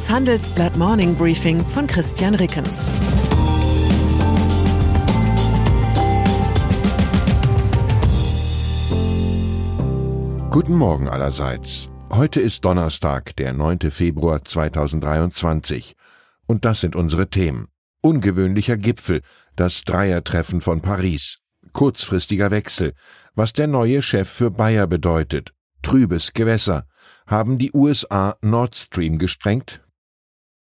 Das Handelsblatt Morning Briefing von Christian Rickens. Guten Morgen allerseits. Heute ist Donnerstag, der 9. Februar 2023. Und das sind unsere Themen. Ungewöhnlicher Gipfel, das Dreiertreffen von Paris, kurzfristiger Wechsel, was der neue Chef für Bayer bedeutet, trübes Gewässer, haben die USA Nord Stream gesprengt?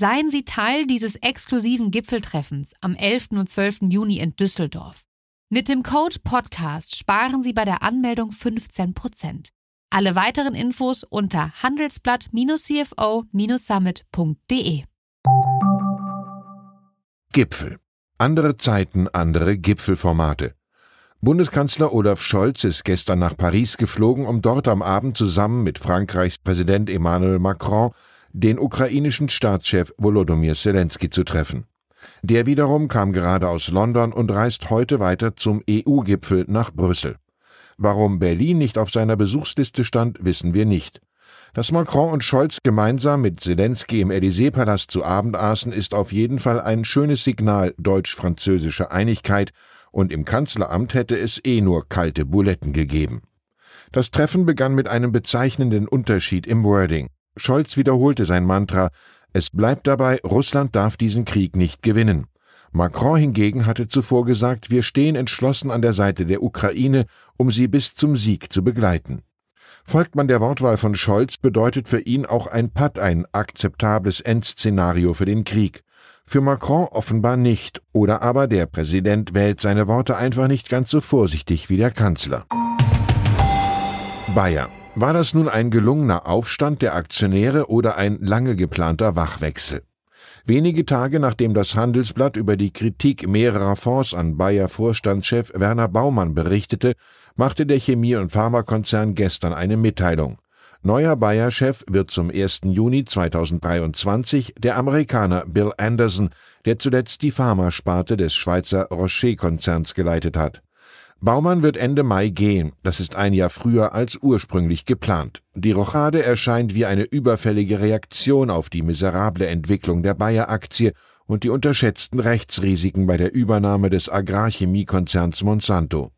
Seien Sie Teil dieses exklusiven Gipfeltreffens am 11. und 12. Juni in Düsseldorf. Mit dem Code Podcast sparen Sie bei der Anmeldung 15%. Alle weiteren Infos unter handelsblatt-cfo-summit.de. Gipfel. Andere Zeiten, andere Gipfelformate. Bundeskanzler Olaf Scholz ist gestern nach Paris geflogen, um dort am Abend zusammen mit Frankreichs Präsident Emmanuel Macron den ukrainischen Staatschef Volodymyr Zelensky zu treffen. Der wiederum kam gerade aus London und reist heute weiter zum EU-Gipfel nach Brüssel. Warum Berlin nicht auf seiner Besuchsliste stand, wissen wir nicht. Dass Macron und Scholz gemeinsam mit Zelensky im Élysée-Palast zu Abend aßen, ist auf jeden Fall ein schönes Signal deutsch-französischer Einigkeit, und im Kanzleramt hätte es eh nur kalte Buletten gegeben. Das Treffen begann mit einem bezeichnenden Unterschied im Wording. Scholz wiederholte sein Mantra, es bleibt dabei, Russland darf diesen Krieg nicht gewinnen. Macron hingegen hatte zuvor gesagt, wir stehen entschlossen an der Seite der Ukraine, um sie bis zum Sieg zu begleiten. Folgt man der Wortwahl von Scholz, bedeutet für ihn auch ein Patt ein akzeptables Endszenario für den Krieg. Für Macron offenbar nicht, oder aber der Präsident wählt seine Worte einfach nicht ganz so vorsichtig wie der Kanzler. Bayer war das nun ein gelungener Aufstand der Aktionäre oder ein lange geplanter Wachwechsel? Wenige Tage nachdem das Handelsblatt über die Kritik mehrerer Fonds an Bayer-Vorstandschef Werner Baumann berichtete, machte der Chemie- und Pharmakonzern gestern eine Mitteilung. Neuer Bayer-Chef wird zum 1. Juni 2023 der Amerikaner Bill Anderson, der zuletzt die Pharmasparte des Schweizer Rocher-Konzerns geleitet hat. Baumann wird Ende Mai gehen, das ist ein Jahr früher als ursprünglich geplant. Die Rochade erscheint wie eine überfällige Reaktion auf die miserable Entwicklung der Bayer-Aktie und die unterschätzten Rechtsrisiken bei der Übernahme des Agrarchemiekonzerns Monsanto.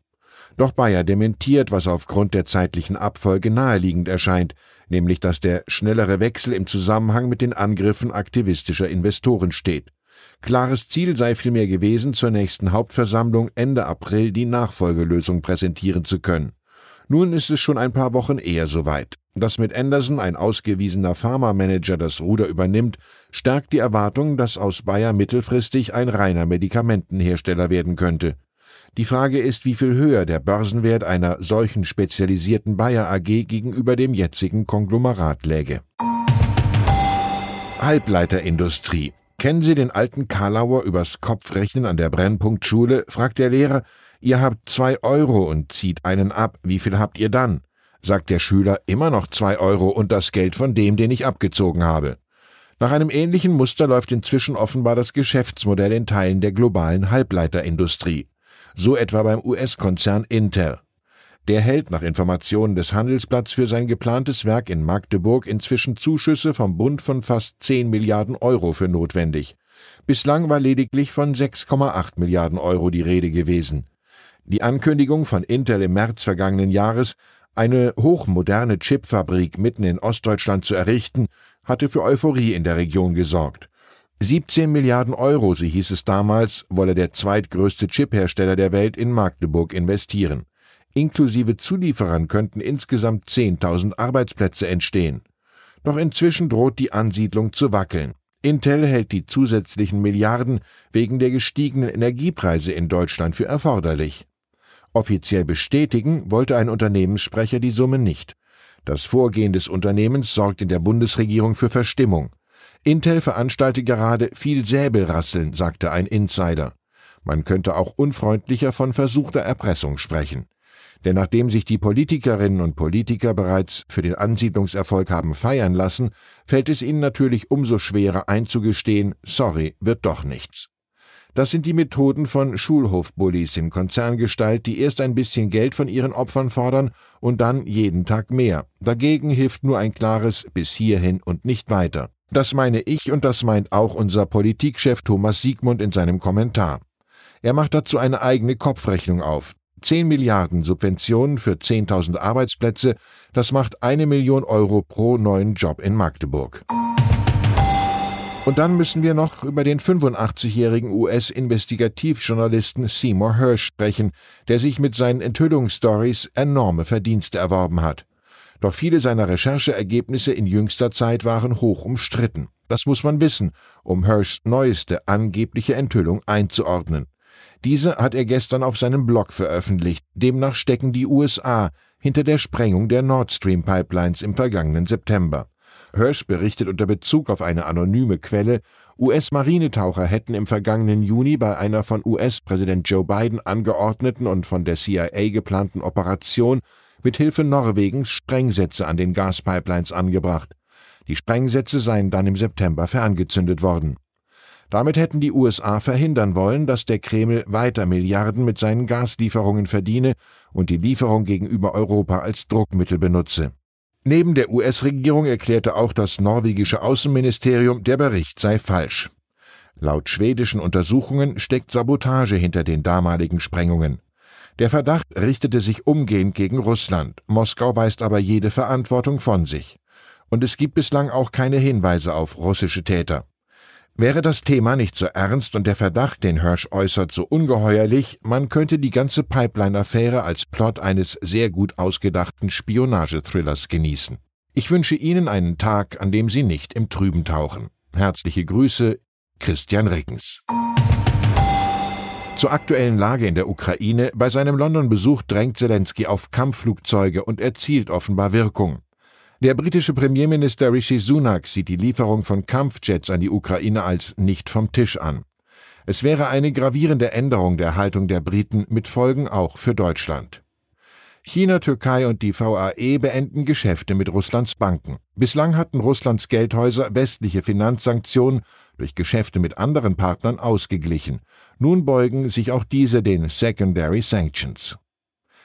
Doch Bayer dementiert, was aufgrund der zeitlichen Abfolge naheliegend erscheint, nämlich dass der schnellere Wechsel im Zusammenhang mit den Angriffen aktivistischer Investoren steht. Klares Ziel sei vielmehr gewesen, zur nächsten Hauptversammlung Ende April die Nachfolgelösung präsentieren zu können. Nun ist es schon ein paar Wochen eher soweit. Dass mit Anderson ein ausgewiesener Pharmamanager das Ruder übernimmt, stärkt die Erwartung, dass aus Bayer mittelfristig ein reiner Medikamentenhersteller werden könnte. Die Frage ist, wie viel höher der Börsenwert einer solchen spezialisierten Bayer AG gegenüber dem jetzigen Konglomerat läge. Halbleiterindustrie Kennen Sie den alten Karlauer übers Kopfrechnen an der Brennpunktschule? fragt der Lehrer. Ihr habt zwei Euro und zieht einen ab. Wie viel habt ihr dann? sagt der Schüler. Immer noch zwei Euro und das Geld von dem, den ich abgezogen habe. Nach einem ähnlichen Muster läuft inzwischen offenbar das Geschäftsmodell in Teilen der globalen Halbleiterindustrie. So etwa beim US-Konzern Intel. Der hält nach Informationen des Handelsblatts für sein geplantes Werk in Magdeburg inzwischen Zuschüsse vom Bund von fast 10 Milliarden Euro für notwendig. Bislang war lediglich von 6,8 Milliarden Euro die Rede gewesen. Die Ankündigung von Intel im März vergangenen Jahres, eine hochmoderne Chipfabrik mitten in Ostdeutschland zu errichten, hatte für Euphorie in der Region gesorgt. 17 Milliarden Euro, so hieß es damals, wolle der zweitgrößte Chiphersteller der Welt in Magdeburg investieren. Inklusive Zulieferern könnten insgesamt 10.000 Arbeitsplätze entstehen. Doch inzwischen droht die Ansiedlung zu wackeln. Intel hält die zusätzlichen Milliarden wegen der gestiegenen Energiepreise in Deutschland für erforderlich. Offiziell bestätigen wollte ein Unternehmenssprecher die Summe nicht. Das Vorgehen des Unternehmens sorgt in der Bundesregierung für Verstimmung. Intel veranstalte gerade viel Säbelrasseln, sagte ein Insider. Man könnte auch unfreundlicher von versuchter Erpressung sprechen. Denn nachdem sich die Politikerinnen und Politiker bereits für den Ansiedlungserfolg haben feiern lassen, fällt es ihnen natürlich umso schwerer einzugestehen, sorry, wird doch nichts. Das sind die Methoden von Schulhofbullies in Konzerngestalt, die erst ein bisschen Geld von ihren Opfern fordern und dann jeden Tag mehr. Dagegen hilft nur ein klares bis hierhin und nicht weiter. Das meine ich und das meint auch unser Politikchef Thomas Siegmund in seinem Kommentar. Er macht dazu eine eigene Kopfrechnung auf. 10 Milliarden Subventionen für 10.000 Arbeitsplätze, das macht eine Million Euro pro neuen Job in Magdeburg. Und dann müssen wir noch über den 85-jährigen US-Investigativjournalisten Seymour Hersh sprechen, der sich mit seinen Enthüllungsstories enorme Verdienste erworben hat. Doch viele seiner Rechercheergebnisse in jüngster Zeit waren hoch umstritten. Das muss man wissen, um Hirschs neueste angebliche Enthüllung einzuordnen. Diese hat er gestern auf seinem Blog veröffentlicht. Demnach stecken die USA hinter der Sprengung der Nord Stream Pipelines im vergangenen September. Hirsch berichtet unter Bezug auf eine anonyme Quelle, US-Marinetaucher hätten im vergangenen Juni bei einer von US-Präsident Joe Biden angeordneten und von der CIA geplanten Operation mit Hilfe Norwegens Sprengsätze an den Gaspipelines angebracht. Die Sprengsätze seien dann im September ferngezündet worden. Damit hätten die USA verhindern wollen, dass der Kreml weiter Milliarden mit seinen Gaslieferungen verdiene und die Lieferung gegenüber Europa als Druckmittel benutze. Neben der US-Regierung erklärte auch das norwegische Außenministerium, der Bericht sei falsch. Laut schwedischen Untersuchungen steckt Sabotage hinter den damaligen Sprengungen. Der Verdacht richtete sich umgehend gegen Russland. Moskau weist aber jede Verantwortung von sich. Und es gibt bislang auch keine Hinweise auf russische Täter. Wäre das Thema nicht so ernst und der Verdacht, den Hirsch äußert, so ungeheuerlich, man könnte die ganze Pipeline-Affäre als Plot eines sehr gut ausgedachten Spionagethrillers genießen. Ich wünsche Ihnen einen Tag, an dem Sie nicht im Trüben tauchen. Herzliche Grüße, Christian Rickens. Zur aktuellen Lage in der Ukraine. Bei seinem London-Besuch drängt Zelensky auf Kampfflugzeuge und erzielt offenbar Wirkung. Der britische Premierminister Rishi Sunak sieht die Lieferung von Kampfjets an die Ukraine als nicht vom Tisch an. Es wäre eine gravierende Änderung der Haltung der Briten mit Folgen auch für Deutschland. China, Türkei und die VAE beenden Geschäfte mit Russlands Banken. Bislang hatten Russlands Geldhäuser westliche Finanzsanktionen durch Geschäfte mit anderen Partnern ausgeglichen. Nun beugen sich auch diese den Secondary Sanctions.